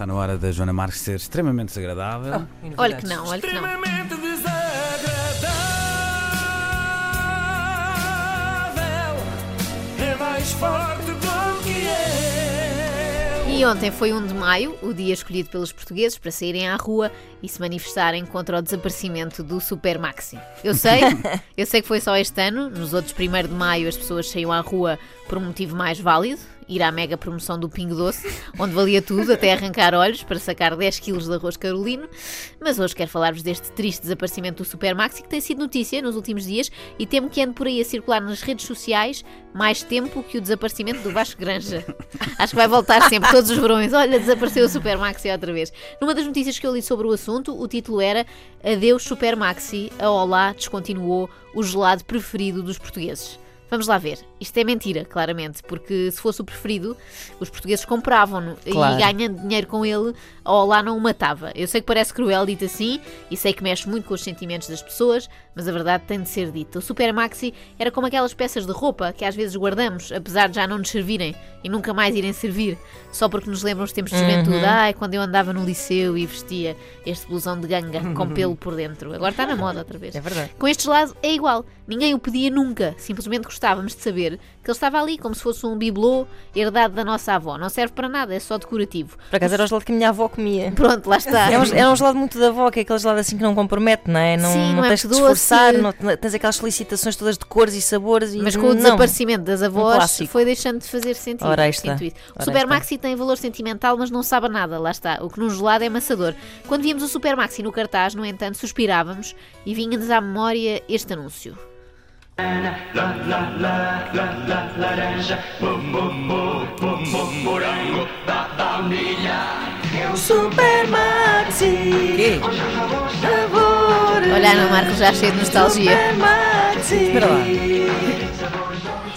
está na hora da Joana Marques ser extremamente desagradável. Olha que não, olha que não. Extremamente desagradável. É mais forte do que eu. E ontem foi 1 de maio, o dia escolhido pelos portugueses para saírem à rua e se manifestarem contra o desaparecimento do Super Maxi. Eu sei, eu sei que foi só este ano, nos outros 1 de maio as pessoas saíam à rua por um motivo mais válido, ir à mega promoção do Pingo Doce, onde valia tudo, até arrancar olhos para sacar 10 kg de arroz carolino. Mas hoje quero falar-vos deste triste desaparecimento do Super Maxi que tem sido notícia nos últimos dias e temo que ande por aí a circular nas redes sociais mais tempo que o desaparecimento do Vasco Granja. Acho que vai voltar sempre, todos os verões. Olha, desapareceu o Super Maxi outra vez. Numa das notícias que eu li sobre o assunto, o título era Adeus Super Maxi, a Olá descontinuou o gelado preferido dos portugueses. Vamos lá ver. Isto é mentira, claramente, porque se fosse o preferido, os portugueses compravam-no Claro. e ganhando dinheiro com ele, a Olá não o matava. Eu sei que parece cruel dito assim e sei que mexe muito com os sentimentos das pessoas, mas a verdade tem de ser dita. O Super Maxi era como aquelas peças de roupa que às vezes guardamos, apesar de já não nos servirem e nunca mais irem servir, só porque nos lembram os tempos de juventude. Ai, quando eu andava no liceu e vestia este blusão de ganga com pelo por dentro. Agora está na moda outra vez. É verdade. Com este gelado é igual. Ninguém o pedia nunca. Simplesmente gostávamos de saber que ele estava ali, como se fosse um bibelô herdado da nossa avó. Não serve para nada, é só decorativo. Por acaso era o gelado que a minha avó comia. Pronto, lá está. É um, é um gelado muito da avó, que é aquele gelado assim que não compromete, não é? Não, Sim, não é tens de esforçar, não, não- tens aquelas solicitações todas de cores e sabores. E Mas com o não. desaparecimento das avós clássico. foi deixando de fazer sentido. Ora, está. O Super está. Maxi tem valor sentimental, mas não sabe nada, lá está. O que num gelado é amassador. Quando víamos o Super Maxi no cartaz, no entanto, suspirávamos e vinha-nos à memória este anúncio. Super Maxi! Quê? Olha, Ana Marcos já cheio de nostalgia. Maxi! Espera lá.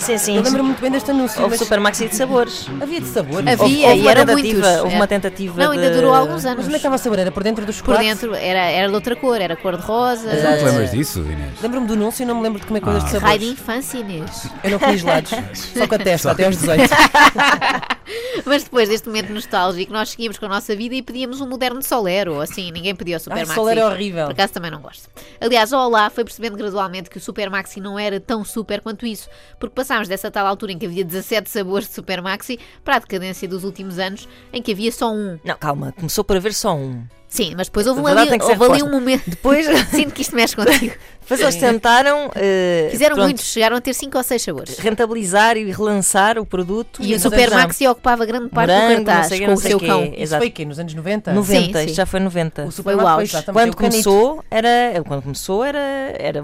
Sim, sim. Eu lembro muito bem deste anúncio. Houve mas Super Maxi de sabores. Havia de sabor. Havia. Houve, houve e tentativa, muitos. houve É. uma tentativa Não, ainda de- durou alguns anos. Mas onde é que estava a sabor? Era por dentro do Por chocolate? dentro era, era de outra cor, era cor de rosa. Não te lembras disso, Inês? Lembro-me do anúncio e não me lembro de comer coisas de Ah. sabores. Raio de infância, Inês. Eu não comi gelados. Só com a testa, até aos 18. Mas depois deste momento nostálgico, nós seguíamos com a nossa vida e pedíamos um moderno Solero, ou assim, ninguém pedia o Super Ai, Maxi. Solero é horrível. Por acaso também não gosto. Aliás, o Olá foi percebendo gradualmente que o Super Maxi não era tão super quanto isso, porque passámos dessa tal altura em que havia 17 sabores de Super Maxi para a decadência dos últimos anos em que havia só um. Não, calma, começou por haver só um. Sim, mas depois houve, um ali, que houve ali um momento. Depois, Sinto que isto mexe contigo. depois eles tentaram eh, Fizeram pronto, muitos, chegaram a ter 5 ou 6 sabores. rentabilizar e relançar o produto. E o mas Super já- Maxi ocupava grande parte Morango, do cartaz sei com o seu quê. cão. Isso foi quê? Nos anos 90? 90, Sim, sim. isto já foi 90. O Foi o Super auge. exatamente, Quando o começou, era, quando começou era, era,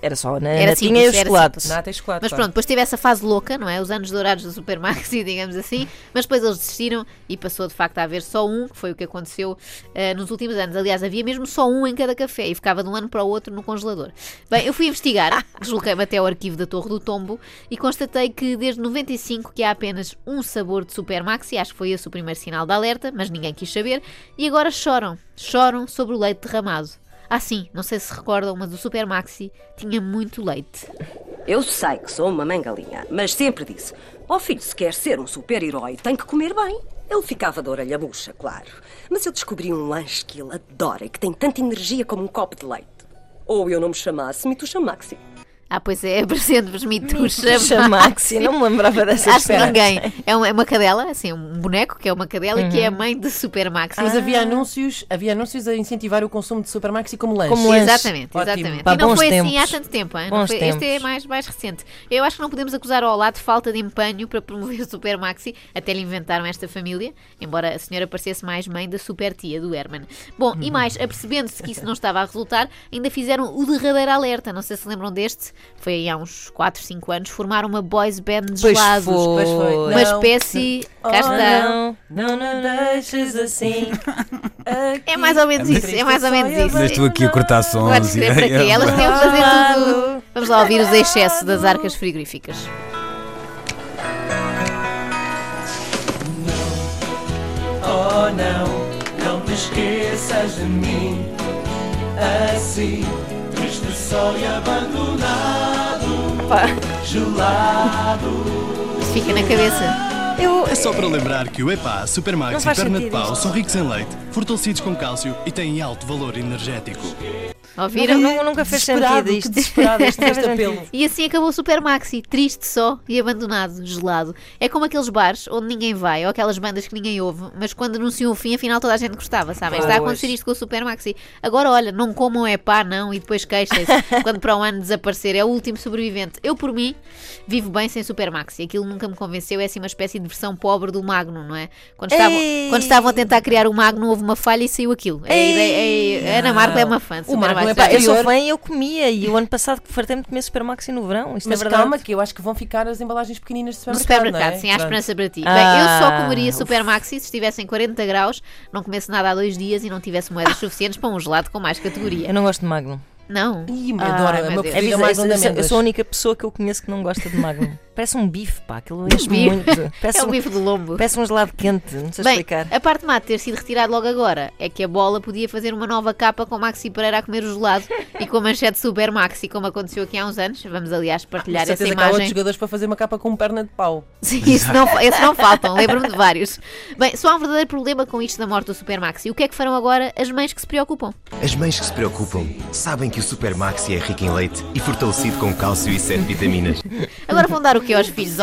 era só na Era natinha simples, e o era chocolate. simples. Nata e chocolate. Mas pá. pronto, depois teve essa fase louca, não é? Os anos dourados do Super Maxi, digamos assim. Mas depois eles desistiram e passou de facto a haver só um, que foi o que aconteceu eh, nos últimos anos. Aliás, havia mesmo só um em cada café e ficava de um ano para o outro no congelador. Bem, eu fui investigar, desloquei-me até ao arquivo da Torre do Tombo e constatei que desde 95 que há apenas um sabor de Super Maxi, acho que foi esse o primeiro sinal de alerta, mas ninguém quis saber, e agora choram, choram sobre o leite derramado. Ah sim, não sei se recordam, mas o Super Maxi tinha muito leite. Eu sei que sou uma mãe galinha, mas sempre disse: Ó filho, se quer ser um super-herói, tem que comer bem. Ele ficava de orelha bucha, claro. Mas eu descobri um lanche que ele adora e que tem tanta energia como um copo de leite. Ou eu não me chamasse Mituxa Maxi. Ah, pois é, apresento-vos Mituxa Chamaxi, Maxi. não me lembrava dessa Acho que ninguém. É uma, é uma cadela, assim, um boneco que é uma cadela e que Uhum. é a mãe de Super Maxi. Mas havia anúncios, havia anúncios a incentivar o consumo de Super Maxi como lanche. Como lanche. Exatamente, Ótimo. exatamente. Pá, e não foi assim tempos. há tanto tempo, hein? Bons foi- este é mais, mais recente. Eu acho que não podemos acusar ao lado de falta de empenho para promover o Super Maxi, até lhe inventaram esta família, embora a senhora parecesse mais mãe da super tia do Herman. Bom, e mais, apercebendo-se que isso não estava a resultar, ainda fizeram o derradeiro alerta. Não sei se lembram deste, foi aí há uns 4, 5 anos, formaram uma boys band de Pois gelados. foi. Pois foi. Uma Não. espécie. Cá Oh, está. não, não, não deixes assim. É mais ou menos isso, é mais ou menos isso. Mas tu aqui a cortar sons. Podes e- escrever para quê? e- Elas tinham que fazer tudo. Vamos lá ouvir os excessos das arcas frigoríficas. Oh não, não te esqueças de mim. Assim, triste só e abandonado, gelado. Isto fica na cabeça. Eu. É só para lembrar que o EPA, Supermax e perna de pau isto. são ricos em leite, fortalecidos com cálcio e têm alto valor energético. Ouviram? Nunca, nunca fez sentido isto. desesperado este, fez apelo. E assim acabou o Super Maxi, triste só e abandonado, gelado. É como aqueles bares onde ninguém vai, ou aquelas bandas que ninguém ouve, mas quando anunciam o fim, afinal toda a gente gostava, sabem? Está a acontecer isto com o Super Maxi. Agora, olha, não comam é pá, não, e depois queixem-se quando para o ano desaparecer. É o último sobrevivente. Eu, por mim, vivo bem sem Super Maxi. Aquilo nunca me convenceu, é assim uma espécie de versão pobre do Magno, não é? Quando estavam, Ei! quando estavam a tentar criar o Magno, houve uma falha e saiu aquilo. É, é, a Ana Marco é uma fã de O Super Magno Maxi. é Pá, eu sou fã e eu comia. E o ano passado que fartei-me de comer Super Maxi no verão. Isto Mas é verdade. calma, que eu acho que vão ficar as embalagens pequeninas de No supermercado. supermercado, não é? sim, há esperança para ti. Ah, Bem, eu só comeria uf. Super Maxi se estivesse em 40 graus, não comesse nada há dois dias e não tivesse moedas suficientes para um gelado com mais categoria. Eu não gosto de Magnum. Não. Ih, me Ah, adoro, é o meu. É preferido é bizarro, mais eu, sou a única pessoa que eu conheço que não gosta de Magnum. Parece um bife, pá. Aquilo enche muito. Parece, É o um, bife do lombo. parece um gelado quente. Não sei Bem, explicar. a parte má de ter sido retirado logo agora é que a bola podia fazer uma nova capa com Maxi Pereira a comer o gelado e com a manchete Super Maxi, como aconteceu aqui há uns anos. Vamos, aliás, partilhar Com essa certeza que há outros imagem. jogadores para fazer uma capa com perna de pau. Sim, isso não, esses não faltam, lembro-me de vários. Bem, só há um verdadeiro problema com isto da morte do Super Maxi. O que é que farão agora as mães que se preocupam? As mães que se preocupam sabem que o Super Maxi é rico em leite e fortalecido com cálcio e 7 vitaminas. Agora vão dar o que aos filhos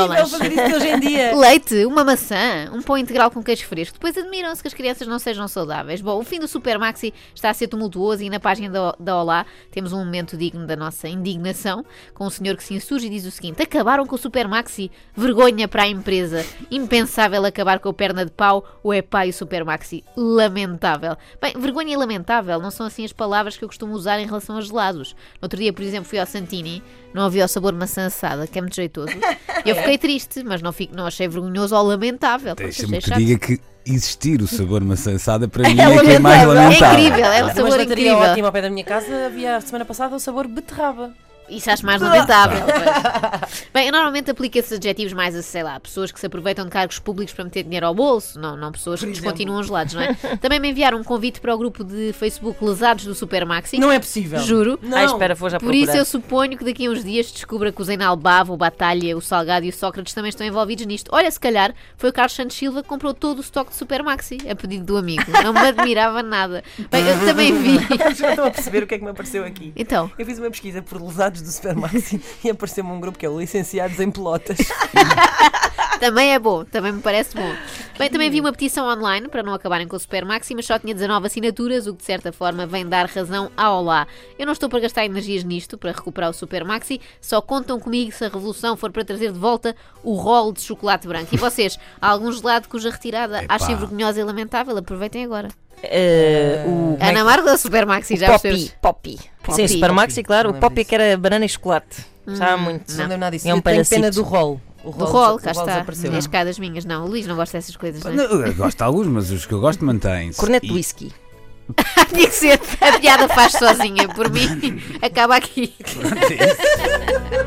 dia. Leite, uma maçã, um pão integral com queijo fresco. Depois admiram-se que as crianças não sejam saudáveis. Bom, o fim do Super Maxi está a ser tumultuoso e na página da, da Olá temos um momento digno da nossa indignação com um senhor que se insurge e diz o seguinte: Acabaram com o Super Maxi? Vergonha para a empresa. Impensável acabar com a perna de pau. O epá e o Super Maxi. Lamentável. Bem, vergonha e lamentável não são assim as palavras que eu costumo usar em relação a gelados. No outro dia, por exemplo, fui ao Santini, não havia o sabor maçã assada, que é muito jeitoso. Eu fiquei triste, mas não, fico, não achei vergonhoso ou lamentável. Deixa-me que diga que existir o sabor maçã assada para mim É é, que é mais lamentável. É lamentável. incrível, é um sabor gelataria incrível. ótima ao pé da minha casa havia semana passada o sabor beterraba. Isso acho mais lamentável. pois. Bem, eu normalmente aplico esses adjetivos mais a, sei lá, pessoas que se aproveitam de cargos públicos para meter dinheiro ao bolso, não, não pessoas que descontinuam gelados, não é? Também me enviaram um convite para o grupo de Facebook Lesados do Super Maxi. Não é possível. Juro. Não. Ah, espera, vou já Por procurar. isso eu suponho que daqui a uns dias descubra que o Zeinal Bava, o Batalha, o Salgado e o Sócrates também estão envolvidos nisto. Olha, se calhar foi o Carlos Santos Silva que comprou todo o estoque de Super Maxi, a pedido do amigo. Não me admirava nada. Bem, eu também vi. Já estou a perceber o que é que me apareceu aqui. Então, Eu fiz uma pesquisa por lesados do Supermaxi e apareceu-me um grupo que é o Licenciados em Pelotas. também é bom, também me parece bom. Bem, também vi uma petição online para não acabarem com o Super Maxi, mas só tinha 19 assinaturas, o que de certa forma vem dar razão ao Olá. Eu não estou para gastar energias nisto, para recuperar o Super Maxi, só contam comigo se a revolução for para trazer de volta o rolo de chocolate branco. E vocês, há algum gelado cuja retirada Epá. achem vergonhosa e lamentável? Aproveitem agora. Eh, o, Ana que- Marco da Super Maxi, já Poppy, percebes? Poppy. Poppy. Sim, Super Maxi, claro. Não O Poppy que era banana e chocolate. Já há muito. Não lembro nada disso. É um eu tenho pena do rol. O Do rol, cá está. desapareceu. As escadas minhas. Não, o Luís não gosta dessas coisas, não é? Não, eu gosto de alguns, mas os que eu gosto mantêm-se. Corneto E- de whisky. Tinha que ser. A piada faz sozinha. Por mim, acaba aqui. Pronto, é isso.